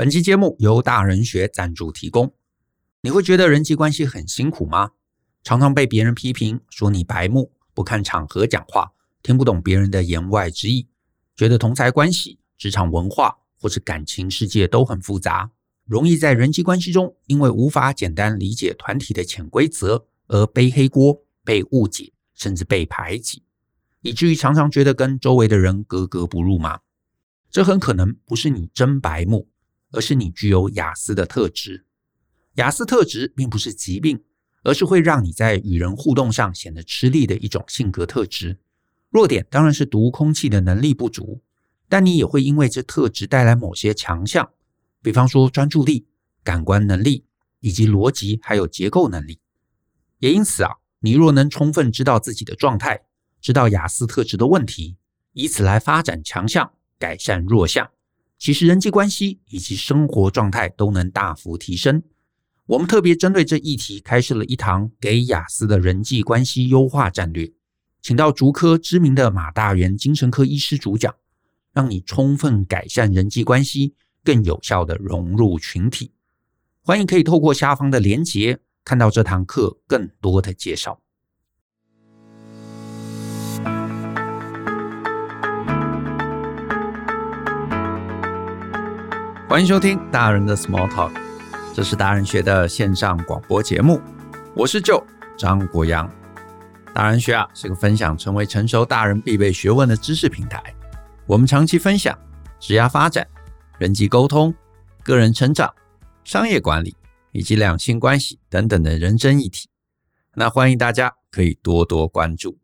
本期节目由大人学赞助提供。你会觉得人际关系很辛苦吗？常常被别人批评，说你白目，不看场合讲话，听不懂别人的言外之意，觉得同侪关系、职场文化或是感情世界都很复杂，容易在人际关系中因为无法简单理解团体的潜规则而背黑锅、被误解，甚至被排挤。以至于常常觉得跟周围的人格格不入吗？这很可能不是你真白目，而是你具有雅斯的特质。雅斯特质并不是疾病，而是会让你在与人互动上显得吃力的一种性格特质。弱点当然是读空气的能力不足，但你也会因为这特质带来某些强项，比方说专注力、感官能力以及逻辑还有结构能力。也因此啊，你若能充分知道自己的状态。知道雅斯特质的问题，以此来发展强项，改善弱项，其实人际关系以及生活状态都能大幅提升。我们特别针对这议题开设了一堂给雅思的人际关系优化战略，请到竹科知名的马大元精神科医师主讲，让你充分改善人际关系，更有效地融入群体。欢迎可以透过下方的连结，看到这堂课更多的介绍。欢迎收听大人的 Small Talk，这是大人学的线上广播节目。我是 Joe 张国阳。大人学啊是个分享成为成熟大人必备学问的知识平台。我们长期分享职业发展、人际沟通、个人成长、商业管理以及两性关系等等的人生议题。那欢迎大家可以多多关注。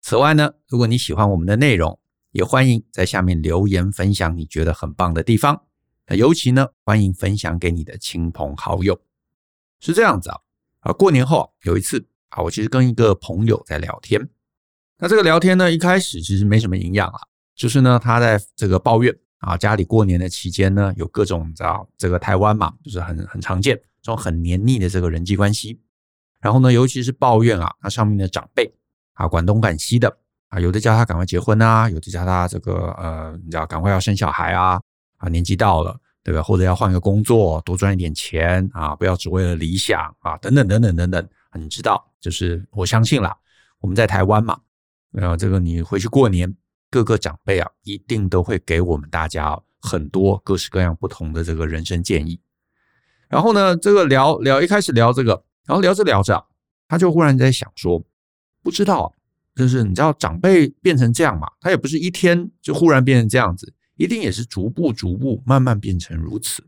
此外呢，如果你喜欢我们的内容，也欢迎在下面留言分享你觉得很棒的地方。那尤其呢，欢迎分享给你的亲朋好友。是这样子啊，啊，过年后有一次啊，我其实跟一个朋友在聊天。那这个聊天呢，一开始其实没什么营养啊，就是呢，他在这个抱怨啊，家里过年的期间呢，有各种你知道这个台湾嘛，就是很很常见这种很黏腻的这个人际关系。然后呢，尤其是抱怨啊，他上面的长辈啊，管东管西的啊，有的叫他赶快结婚啊，有的叫他这个呃，你知道赶快要生小孩啊。啊，年纪到了，对吧？或者要换个工作，多赚一点钱啊，不要只为了理想啊，等等等等等等。你知道，就是我相信啦，我们在台湾嘛，呃，这个你回去过年，各个长辈啊，一定都会给我们大家很多各式各样不同的这个人生建议。然后呢，这个聊聊一开始聊这个，然后聊着聊着，他就忽然在想说，不知道，就是你知道长辈变成这样嘛，他也不是一天就忽然变成这样子。一定也是逐步逐步慢慢变成如此。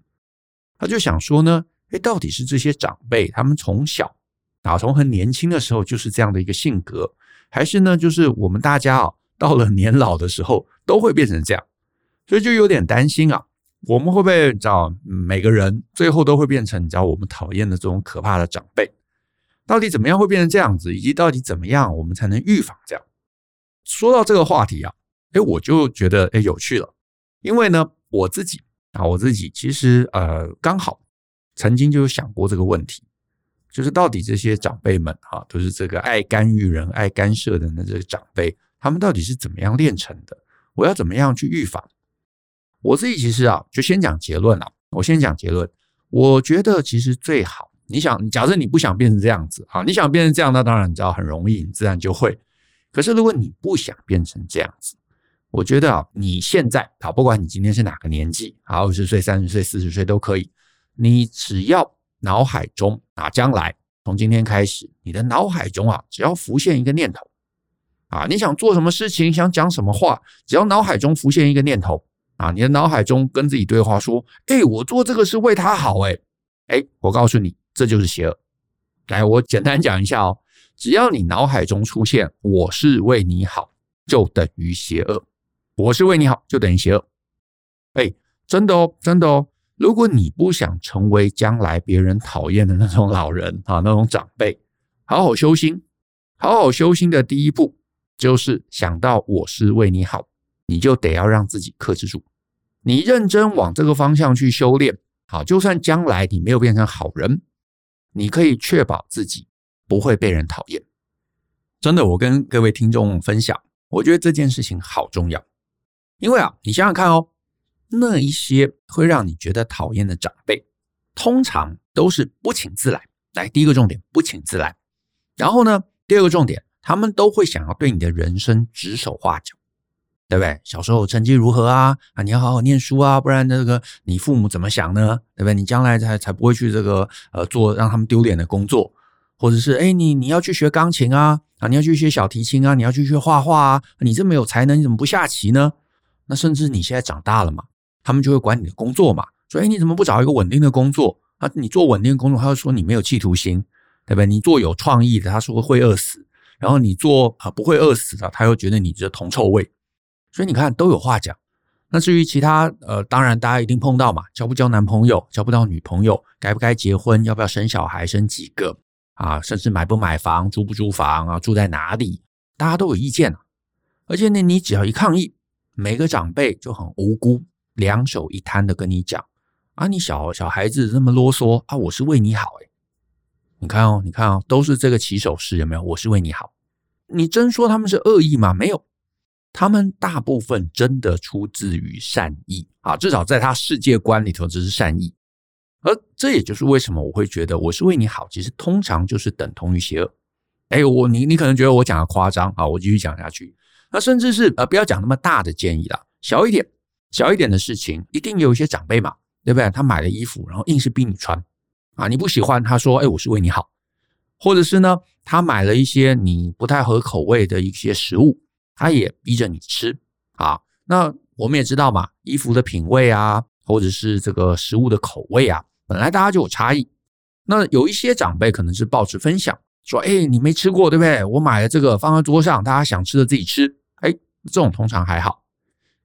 他就想说呢，诶，到底是这些长辈他们从小啊，从很年轻的时候就是这样的一个性格，还是呢，就是我们大家啊，到了年老的时候都会变成这样？所以就有点担心啊，我们会不会你知道，每个人最后都会变成你知道我们讨厌的这种可怕的长辈？到底怎么样会变成这样子？以及到底怎么样我们才能预防这样？说到这个话题啊，诶，我就觉得诶有趣了。因为呢，我自己啊，我自己其实呃，刚好曾经就有想过这个问题，就是到底这些长辈们啊，都是这个爱干预人、爱干涉的那这个长辈，他们到底是怎么样练成的？我要怎么样去预防？我自己其实啊，就先讲结论了。我先讲结论，我觉得其实最好，你想，假设你不想变成这样子啊，你想变成这样，那当然你知道很容易，你自然就会。可是如果你不想变成这样子，我觉得啊，你现在啊，不管你今天是哪个年纪，啊，二十岁、三十岁、四十岁都可以，你只要脑海中啊，将来从今天开始，你的脑海中啊，只要浮现一个念头，啊，你想做什么事情，想讲什么话，只要脑海中浮现一个念头，啊，你的脑海中跟自己对话说，哎，我做这个是为他好，哎，哎，我告诉你，这就是邪恶。来，我简单讲一下哦，只要你脑海中出现“我是为你好”，就等于邪恶。我是为你好，就等于邪恶。哎，真的哦，真的哦。如果你不想成为将来别人讨厌的那种老人 啊，那种长辈，好好修心。好好修心的第一步就是想到我是为你好，你就得要让自己克制住。你认真往这个方向去修炼，好，就算将来你没有变成好人，你可以确保自己不会被人讨厌。真的，我跟各位听众分享，我觉得这件事情好重要。因为啊，你想想看哦，那一些会让你觉得讨厌的长辈，通常都是不请自来。来，第一个重点，不请自来。然后呢，第二个重点，他们都会想要对你的人生指手画脚。对不对？小时候成绩如何啊？啊，你要好好念书啊，不然那个你父母怎么想呢？对不对？你将来才才不会去这个呃做让他们丢脸的工作，或者是哎，你你要去学钢琴啊，啊，你要去学小提琴啊，你要去学画画啊，你这么有才能，你怎么不下棋呢？那甚至你现在长大了嘛，他们就会管你的工作嘛，说哎，你怎么不找一个稳定的工作啊？你做稳定的工作，他会说你没有企图心，对不对？你做有创意的，他说会饿死，然后你做啊不会饿死的，他又觉得你这铜臭味。所以你看都有话讲。那至于其他，呃，当然大家一定碰到嘛，交不交男朋友，交不到女朋友，该不该结婚，要不要生小孩，生几个啊，甚至买不买房，租不租房啊，住在哪里，大家都有意见啊。而且呢，你只要一抗议，每个长辈就很无辜，两手一摊的跟你讲啊，你小小孩子这么啰嗦啊，我是为你好诶。你看哦，你看哦，都是这个起手式，有没有？我是为你好。你真说他们是恶意吗？没有。他们大部分真的出自于善意啊，至少在他世界观里头，这是善意。而这也就是为什么我会觉得我是为你好，其实通常就是等同于邪恶。哎，我你你可能觉得我讲的夸张啊，我继续讲下去。那甚至是呃，不要讲那么大的建议了，小一点、小一点的事情，一定有一些长辈嘛，对不对？他买了衣服，然后硬是逼你穿啊，你不喜欢，他说：“哎，我是为你好。”或者是呢，他买了一些你不太合口味的一些食物。他也逼着你吃啊，那我们也知道嘛，衣服的品味啊，或者是这个食物的口味啊，本来大家就有差异。那有一些长辈可能是抱持分享，说：“哎，你没吃过对不对？我买了这个放在桌上，大家想吃的自己吃。”哎，这种通常还好。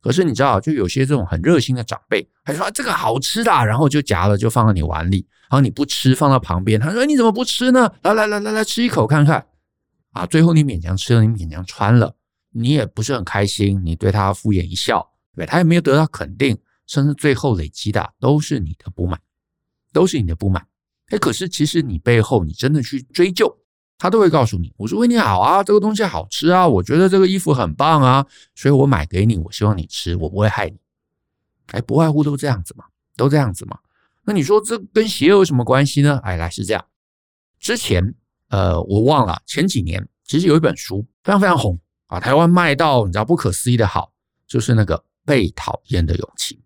可是你知道，就有些这种很热心的长辈，还说这个好吃的，然后就夹了就放到你碗里，然后你不吃，放到旁边，他说：“你怎么不吃呢？来来来来来，吃一口看看。”啊，最后你勉强吃了，你勉强穿了。你也不是很开心，你对他敷衍一笑，对，他也没有得到肯定，甚至最后累积的都是你的不满，都是你的不满。哎，可是其实你背后你真的去追究，他都会告诉你，我说为你好啊，这个东西好吃啊，我觉得这个衣服很棒啊，所以我买给你，我希望你吃，我不会害你。哎，不外乎都这样子嘛，都这样子嘛。那你说这跟邪恶有什么关系呢？哎，来是这样，之前呃我忘了前几年其实有一本书非常非常红。啊台湾卖到你知道不可思议的好，就是那个被讨厌的勇气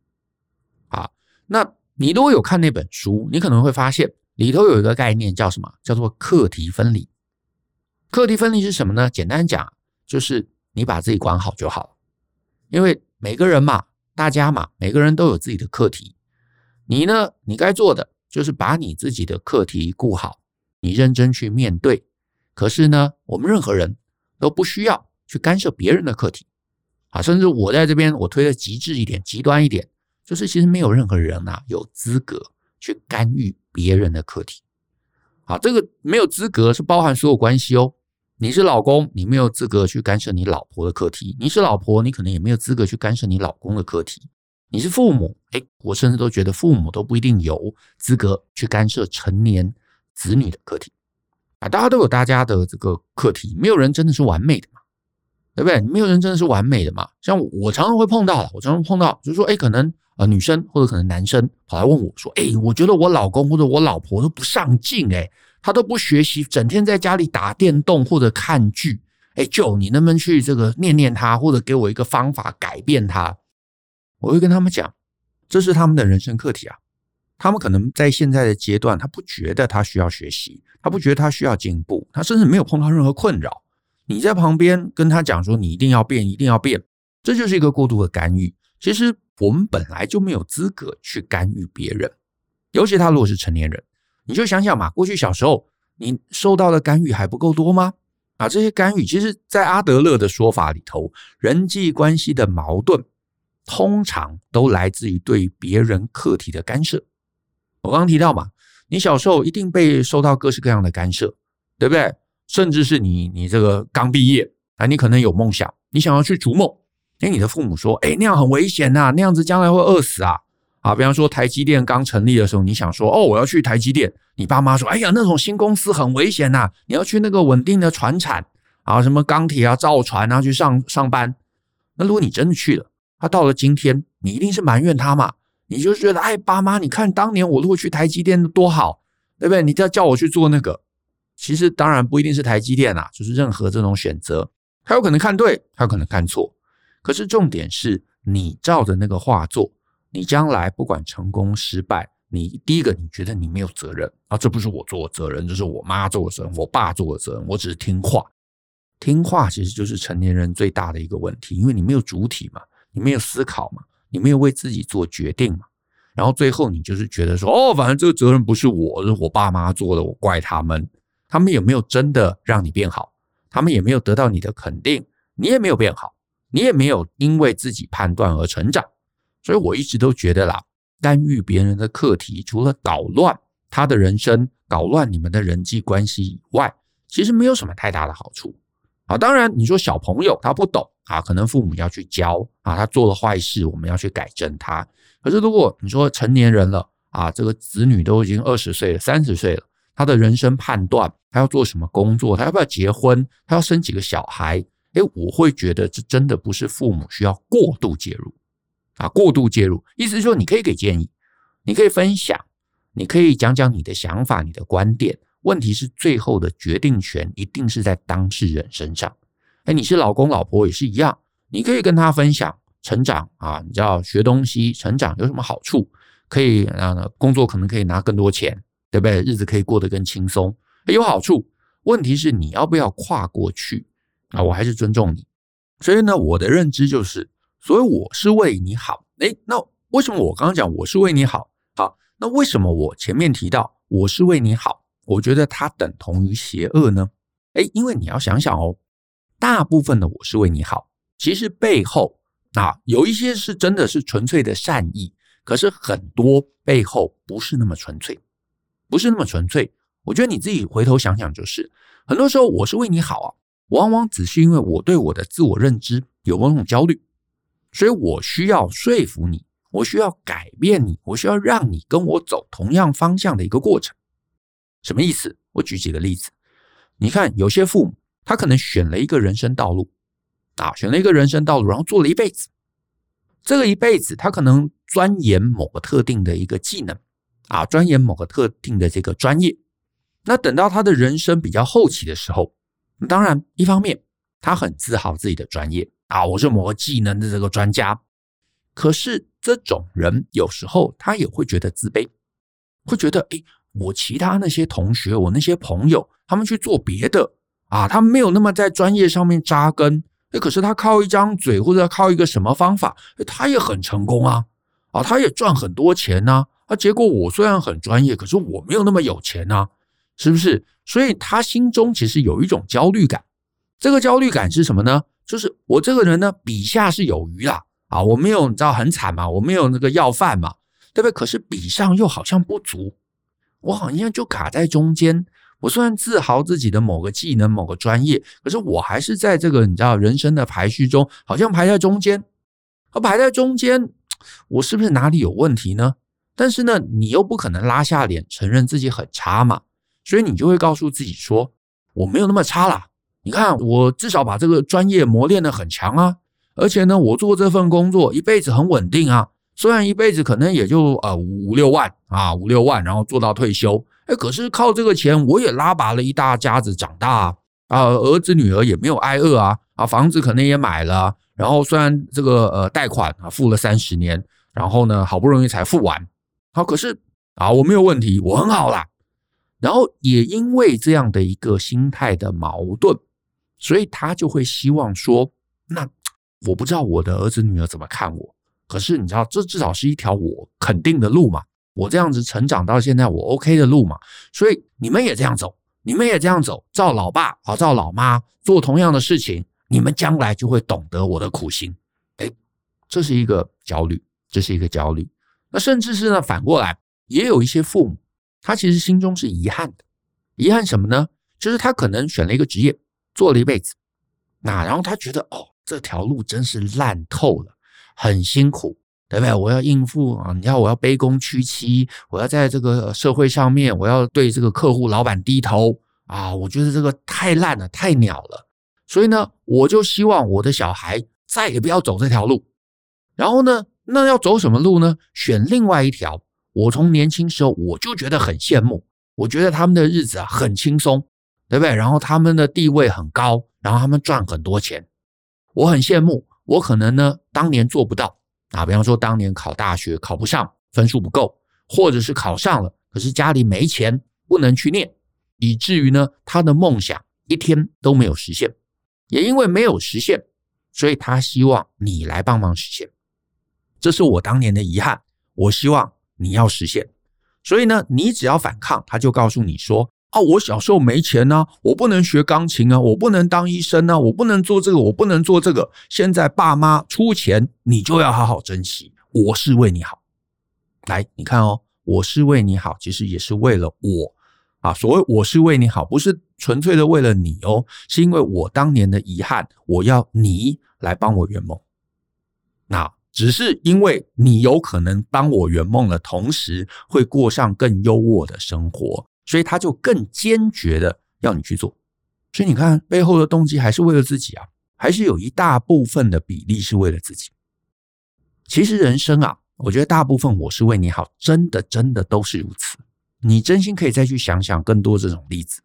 啊。那你如果有看那本书，你可能会发现里头有一个概念叫什么？叫做课题分离。课题分离是什么呢？简单讲，就是你把自己管好就好。因为每个人嘛，大家嘛，每个人都有自己的课题。你呢，你该做的就是把你自己的课题顾好，你认真去面对。可是呢，我们任何人都不需要。去干涉别人的课题，啊，甚至我在这边我推的极致一点、极端一点，就是其实没有任何人呐有资格去干预别人的课题，啊，这个没有资格是包含所有关系哦。你是老公，你没有资格去干涉你老婆的课题；你是老婆，你可能也没有资格去干涉你老公的课题；你是父母，哎，我甚至都觉得父母都不一定有资格去干涉成年子女的课题，啊，大家都有大家的这个课题，没有人真的是完美的嘛。对不对？没有人真的是完美的嘛。像我常常会碰到，我常常碰到，就是说，哎，可能呃女生或者可能男生跑来问我说，哎，我觉得我老公或者我老婆都不上进，哎，他都不学习，整天在家里打电动或者看剧，哎，就你能不能去这个念念他，或者给我一个方法改变他？我会跟他们讲，这是他们的人生课题啊。他们可能在现在的阶段，他不觉得他需要学习，他不觉得他需要进步，他甚至没有碰到任何困扰。你在旁边跟他讲说，你一定要变，一定要变，这就是一个过度的干预。其实我们本来就没有资格去干预别人，尤其他如果是成年人，你就想想嘛，过去小时候你受到的干预还不够多吗？啊，这些干预，其实，在阿德勒的说法里头，人际关系的矛盾通常都来自于对别人客体的干涉。我刚刚提到嘛，你小时候一定被受到各式各样的干涉，对不对？甚至是你，你这个刚毕业啊，你可能有梦想，你想要去逐梦，哎，你的父母说，哎，那样很危险呐，那样子将来会饿死啊，啊，比方说台积电刚成立的时候，你想说，哦，我要去台积电，你爸妈说，哎呀，那种新公司很危险呐，你要去那个稳定的船产啊，什么钢铁啊、造船啊去上上班。那如果你真的去了，他到了今天，你一定是埋怨他嘛？你就觉得，哎，爸妈，你看当年我如果去台积电多好，对不对？你要叫我去做那个，其实当然不一定是台积电啊，就是任何这种选择，他有可能看对，他有可能看错。可是重点是你照着那个画作，你将来不管成功失败，你第一个你觉得你没有责任啊，这不是我做的责任，这是我妈做的责任，我爸做的责任，我只是听话。听话其实就是成年人最大的一个问题，因为你没有主体嘛，你没有思考嘛。你没有为自己做决定嘛？然后最后你就是觉得说，哦，反正这个责任不是我，是我爸妈做的，我怪他们。他们也没有真的让你变好？他们也没有得到你的肯定，你也没有变好，你也没有因为自己判断而成长。所以我一直都觉得啦，干预别人的课题，除了搞乱他的人生，搞乱你们的人际关系以外，其实没有什么太大的好处。啊，当然你说小朋友他不懂。啊，可能父母要去教啊，他做了坏事，我们要去改正他。可是如果你说成年人了啊，这个子女都已经二十岁了、三十岁了，他的人生判断，他要做什么工作，他要不要结婚，他要生几个小孩？诶，我会觉得这真的不是父母需要过度介入啊，过度介入，意思是说你可以给建议，你可以分享，你可以讲讲你的想法、你的观点。问题是最后的决定权一定是在当事人身上。哎，你是老公老婆也是一样，你可以跟他分享成长啊，你知道学东西成长有什么好处？可以啊，工作可能可以拿更多钱，对不对？日子可以过得更轻松，有好处。问题是你要不要跨过去啊？我还是尊重你。所以呢，我的认知就是，所以我是为你好。哎，那为什么我刚刚讲我是为你好？好，那为什么我前面提到我是为你好？我觉得它等同于邪恶呢？哎，因为你要想想哦。大部分的我是为你好，其实背后啊有一些是真的是纯粹的善意，可是很多背后不是那么纯粹，不是那么纯粹。我觉得你自己回头想想，就是很多时候我是为你好啊，往往只是因为我对我的自我认知有某种焦虑，所以我需要说服你，我需要改变你，我需要让你跟我走同样方向的一个过程。什么意思？我举几个例子，你看有些父母。他可能选了一个人生道路，啊，选了一个人生道路，然后做了一辈子。这个一辈子，他可能钻研某个特定的一个技能，啊，钻研某个特定的这个专业。那等到他的人生比较后期的时候，当然，一方面他很自豪自己的专业，啊，我是某个技能的这个专家。可是这种人有时候他也会觉得自卑，会觉得，诶，我其他那些同学，我那些朋友，他们去做别的。啊，他们没有那么在专业上面扎根，诶，可是他靠一张嘴或者靠一个什么方法，他也很成功啊，啊，他也赚很多钱呐，啊，结果我虽然很专业，可是我没有那么有钱呐，是不是？所以他心中其实有一种焦虑感，这个焦虑感是什么呢？就是我这个人呢，笔下是有余啦，啊，我没有你知道很惨嘛，我没有那个要饭嘛，对不对？可是笔上又好像不足，我好像就卡在中间。我虽然自豪自己的某个技能、某个专业，可是我还是在这个你知道人生的排序中，好像排在中间。而排在中间，我是不是哪里有问题呢？但是呢，你又不可能拉下脸承认自己很差嘛，所以你就会告诉自己说，我没有那么差啦。你看，我至少把这个专业磨练的很强啊，而且呢，我做这份工作一辈子很稳定啊。虽然一辈子可能也就呃五六万啊，五六万，然后做到退休。哎，可是靠这个钱，我也拉拔了一大家子长大啊，啊，儿子女儿也没有挨饿啊，啊，房子可能也买了，然后虽然这个呃贷款啊付了三十年，然后呢好不容易才付完，好，可是啊我没有问题，我很好啦。然后也因为这样的一个心态的矛盾，所以他就会希望说，那我不知道我的儿子女儿怎么看我，可是你知道，这至少是一条我肯定的路嘛。我这样子成长到现在，我 OK 的路嘛，所以你们也这样走，你们也这样走，照老爸啊，照老妈做同样的事情，你们将来就会懂得我的苦心。诶，这是一个焦虑，这是一个焦虑。那甚至是呢，反过来，也有一些父母，他其实心中是遗憾的，遗憾什么呢？就是他可能选了一个职业，做了一辈子，那然后他觉得哦，这条路真是烂透了，很辛苦。对不对？我要应付啊！你要我要卑躬屈膝，我要在这个社会上面，我要对这个客户、老板低头啊！我觉得这个太烂了，太鸟了。所以呢，我就希望我的小孩再也不要走这条路。然后呢，那要走什么路呢？选另外一条。我从年轻时候我就觉得很羡慕，我觉得他们的日子啊很轻松，对不对？然后他们的地位很高，然后他们赚很多钱，我很羡慕。我可能呢当年做不到啊，比方说当年考大学考不上，分数不够，或者是考上了，可是家里没钱，不能去念，以至于呢他的梦想一天都没有实现。也因为没有实现，所以他希望你来帮忙实现。这是我当年的遗憾，我希望。你要实现，所以呢，你只要反抗，他就告诉你说：“啊，我小时候没钱啊，我不能学钢琴啊，我不能当医生啊，我不能做这个，我不能做这个。现在爸妈出钱，你就要好好珍惜。我是为你好。来，你看哦，我是为你好，其实也是为了我啊。所谓我是为你好，不是纯粹的为了你哦，是因为我当年的遗憾，我要你来帮我圆梦。那。”只是因为你有可能帮我圆梦的同时，会过上更优渥的生活，所以他就更坚决的要你去做。所以你看背后的动机还是为了自己啊，还是有一大部分的比例是为了自己。其实人生啊，我觉得大部分我是为你好，真的真的都是如此。你真心可以再去想想更多这种例子，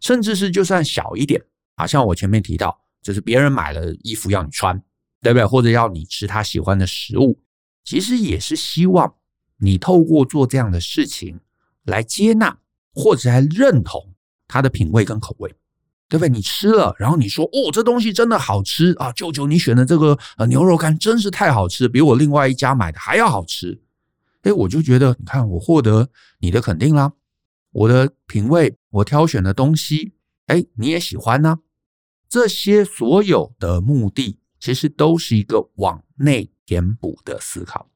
甚至是就算小一点啊，像我前面提到，就是别人买了衣服要你穿。对不对？或者要你吃他喜欢的食物，其实也是希望你透过做这样的事情来接纳或者还认同他的品味跟口味，对不对？你吃了，然后你说：“哦，这东西真的好吃啊！”舅舅，你选的这个呃牛肉干真是太好吃，比我另外一家买的还要好吃。哎，我就觉得，你看，我获得你的肯定啦，我的品味，我挑选的东西，哎，你也喜欢呢。这些所有的目的。其实都是一个往内填补的思考。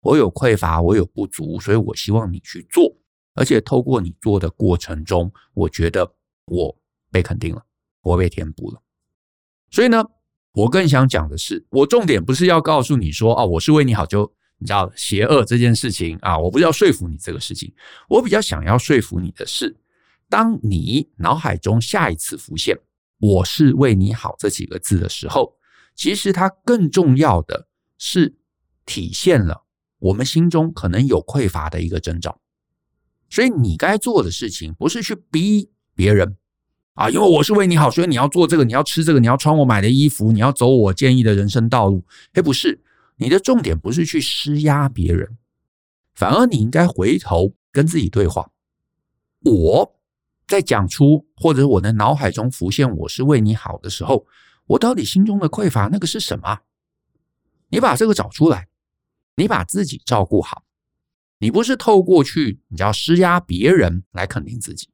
我有匮乏，我有不足，所以我希望你去做。而且透过你做的过程中，我觉得我被肯定了，我被填补了。所以呢，我更想讲的是，我重点不是要告诉你说，啊，我是为你好，就你知道邪恶这件事情啊，我不是要说服你这个事情。我比较想要说服你的是，当你脑海中下一次浮现“我是为你好”这几个字的时候。其实它更重要的是体现了我们心中可能有匮乏的一个征兆，所以你该做的事情不是去逼别人啊，因为我是为你好，所以你要做这个，你要吃这个，你要穿我买的衣服，你要走我建议的人生道路。诶，不是，你的重点不是去施压别人，反而你应该回头跟自己对话。我在讲出或者我的脑海中浮现我是为你好的时候。我到底心中的匮乏那个是什么？你把这个找出来，你把自己照顾好，你不是透过去你要施压别人来肯定自己，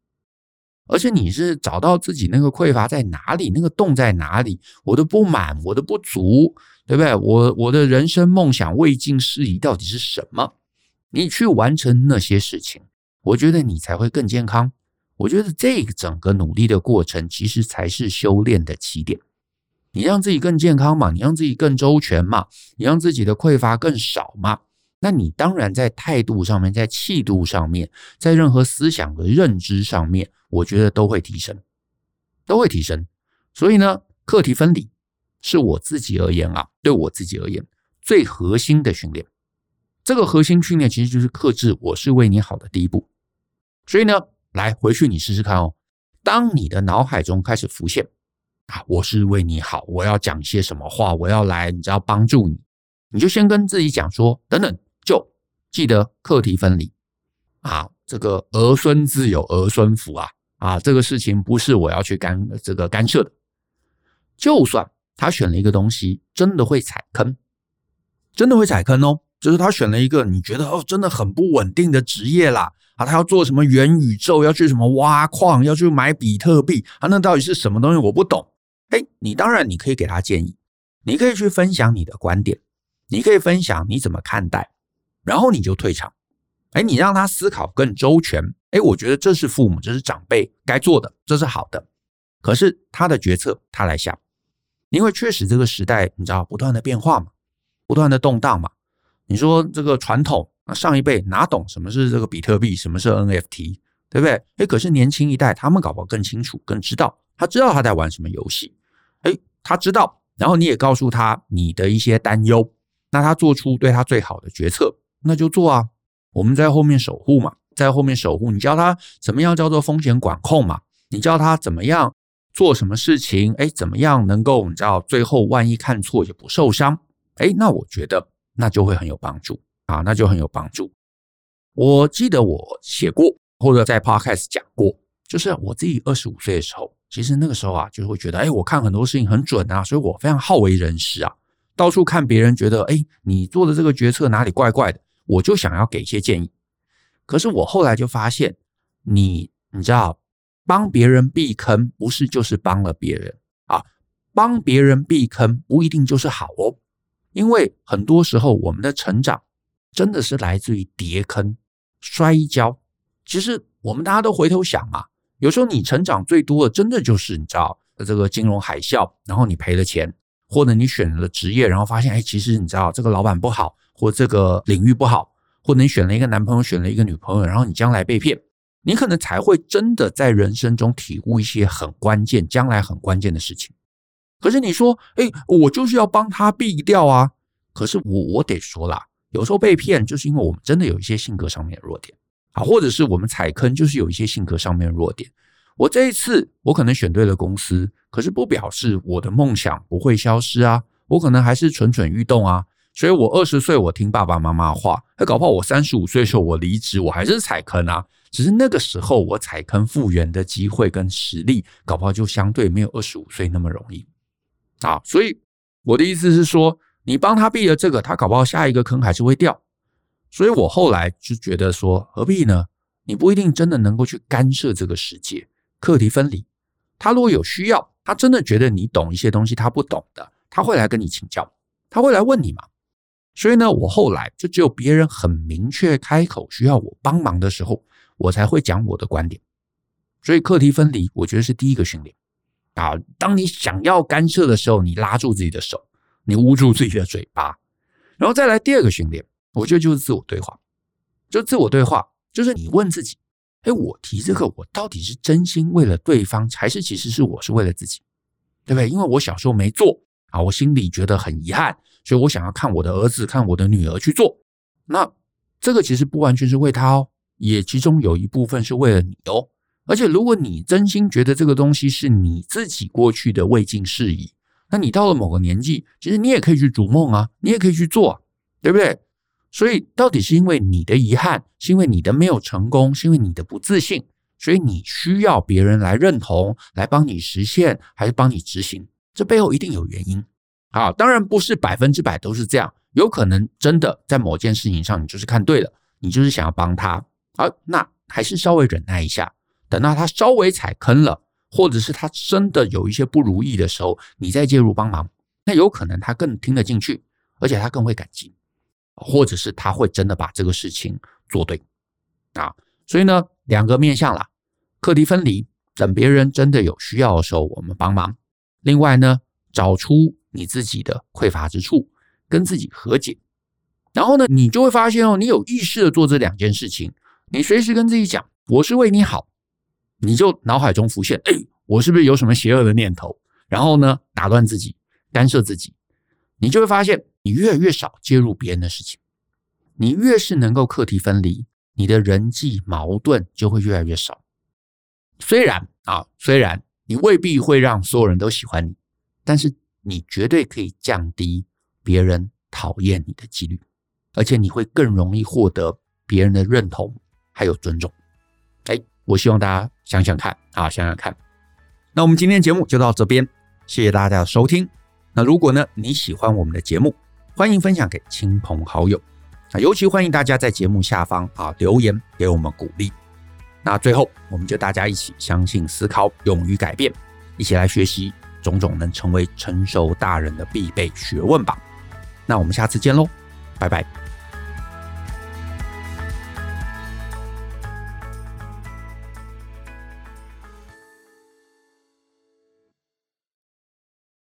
而且你是找到自己那个匮乏在哪里，那个洞在哪里，我的不满，我的不足，对不对？我我的人生梦想未尽事宜到底是什么？你去完成那些事情，我觉得你才会更健康。我觉得这个整个努力的过程，其实才是修炼的起点。你让自己更健康嘛？你让自己更周全嘛？你让自己的匮乏更少嘛？那你当然在态度上面，在气度上面，在任何思想的认知上面，我觉得都会提升，都会提升。所以呢，课题分离是我自己而言啊，对我自己而言最核心的训练。这个核心训练其实就是克制“我是为你好”的第一步。所以呢，来回去你试试看哦。当你的脑海中开始浮现。啊，我是为你好，我要讲些什么话？我要来，你知道帮助你，你就先跟自己讲说，等等，记得课题分离啊。这个儿孙自有儿孙福啊，啊，这个事情不是我要去干这个干涉的。就算他选了一个东西，真的会踩坑，真的会踩坑哦。就是他选了一个你觉得哦，真的很不稳定的职业啦。啊，他要做什么元宇宙，要去什么挖矿，要去买比特币啊？那到底是什么东西？我不懂。哎，你当然你可以给他建议，你可以去分享你的观点，你可以分享你怎么看待，然后你就退场。哎，你让他思考更周全。哎，我觉得这是父母，这是长辈该做的，这是好的。可是他的决策他来下，因为确实这个时代你知道不断的变化嘛，不断的动荡嘛。你说这个传统啊，上一辈哪懂什么是这个比特币，什么是 NFT，对不对？哎，可是年轻一代他们搞不好更清楚，更知道。他知道他在玩什么游戏，诶，他知道，然后你也告诉他你的一些担忧，那他做出对他最好的决策，那就做啊。我们在后面守护嘛，在后面守护。你教他怎么样叫做风险管控嘛？你教他怎么样做什么事情？哎，怎么样能够你知道最后万一看错也不受伤？哎，那我觉得那就会很有帮助啊，那就很有帮助。我记得我写过或者在 Podcast 讲过，就是我自己二十五岁的时候，其实那个时候啊，就会觉得，哎，我看很多事情很准啊，所以我非常好为人师啊，到处看别人觉得，哎，你做的这个决策哪里怪怪的，我就想要给一些建议。可是我后来就发现，你你知道，帮别人避坑不是就是帮了别人啊，帮别人避坑不一定就是好哦。因为很多时候，我们的成长真的是来自于跌坑、摔跤。其实我们大家都回头想嘛，有时候你成长最多的，真的就是你知道这个金融海啸，然后你赔了钱，或者你选了职业，然后发现哎，其实你知道这个老板不好，或这个领域不好，或者你选了一个男朋友，选了一个女朋友，然后你将来被骗，你可能才会真的在人生中体悟一些很关键、将来很关键的事情。可是你说，哎，我就是要帮他避掉啊！可是我我得说啦，有时候被骗就是因为我们真的有一些性格上面的弱点啊，或者是我们踩坑就是有一些性格上面的弱点。我这一次我可能选对了公司，可是不表示我的梦想不会消失啊，我可能还是蠢蠢欲动啊。所以我二十岁我听爸爸妈妈话，那搞不好我三十五岁的时候我离职，我还是踩坑啊。只是那个时候我踩坑复原的机会跟实力，搞不好就相对没有二十五岁那么容易。啊，所以我的意思是说，你帮他避了这个，他搞不好下一个坑还是会掉。所以我后来就觉得说，何必呢？你不一定真的能够去干涉这个世界，课题分离。他如果有需要，他真的觉得你懂一些东西，他不懂的，他会来跟你请教，他会来问你嘛。所以呢，我后来就只有别人很明确开口需要我帮忙的时候，我才会讲我的观点。所以课题分离，我觉得是第一个训练。啊，当你想要干涉的时候，你拉住自己的手，你捂住自己的嘴巴，然后再来第二个训练，我觉得就是自我对话。就自我对话，就是你问自己：哎，我提这个，我到底是真心为了对方，还是其实是我是为了自己？对不对？因为我小时候没做啊，我心里觉得很遗憾，所以我想要看我的儿子、看我的女儿去做。那这个其实不完全是为他哦，也其中有一部分是为了你哦。而且，如果你真心觉得这个东西是你自己过去的未尽事宜，那你到了某个年纪，其实你也可以去逐梦啊，你也可以去做啊，对不对？所以，到底是因为你的遗憾，是因为你的没有成功，是因为你的不自信，所以你需要别人来认同，来帮你实现，还是帮你执行？这背后一定有原因。好，当然不是百分之百都是这样，有可能真的在某件事情上，你就是看对了，你就是想要帮他，好，那还是稍微忍耐一下。等到他稍微踩坑了，或者是他真的有一些不如意的时候，你再介入帮忙，那有可能他更听得进去，而且他更会感激，或者是他会真的把这个事情做对啊。所以呢，两个面向啦，课题分离，等别人真的有需要的时候，我们帮忙。另外呢，找出你自己的匮乏之处，跟自己和解，然后呢，你就会发现哦，你有意识的做这两件事情，你随时跟自己讲，我是为你好。你就脑海中浮现，哎，我是不是有什么邪恶的念头？然后呢，打断自己，干涉自己，你就会发现，你越来越少介入别人的事情。你越是能够课题分离，你的人际矛盾就会越来越少。虽然啊，虽然你未必会让所有人都喜欢你，但是你绝对可以降低别人讨厌你的几率，而且你会更容易获得别人的认同还有尊重。哎。我希望大家想想看啊，想想看。那我们今天节目就到这边，谢谢大家的收听。那如果呢，你喜欢我们的节目，欢迎分享给亲朋好友啊，尤其欢迎大家在节目下方啊留言给我们鼓励。那最后，我们就大家一起相信、思考、勇于改变，一起来学习种种能成为成熟大人的必备学问吧。那我们下次见喽，拜拜。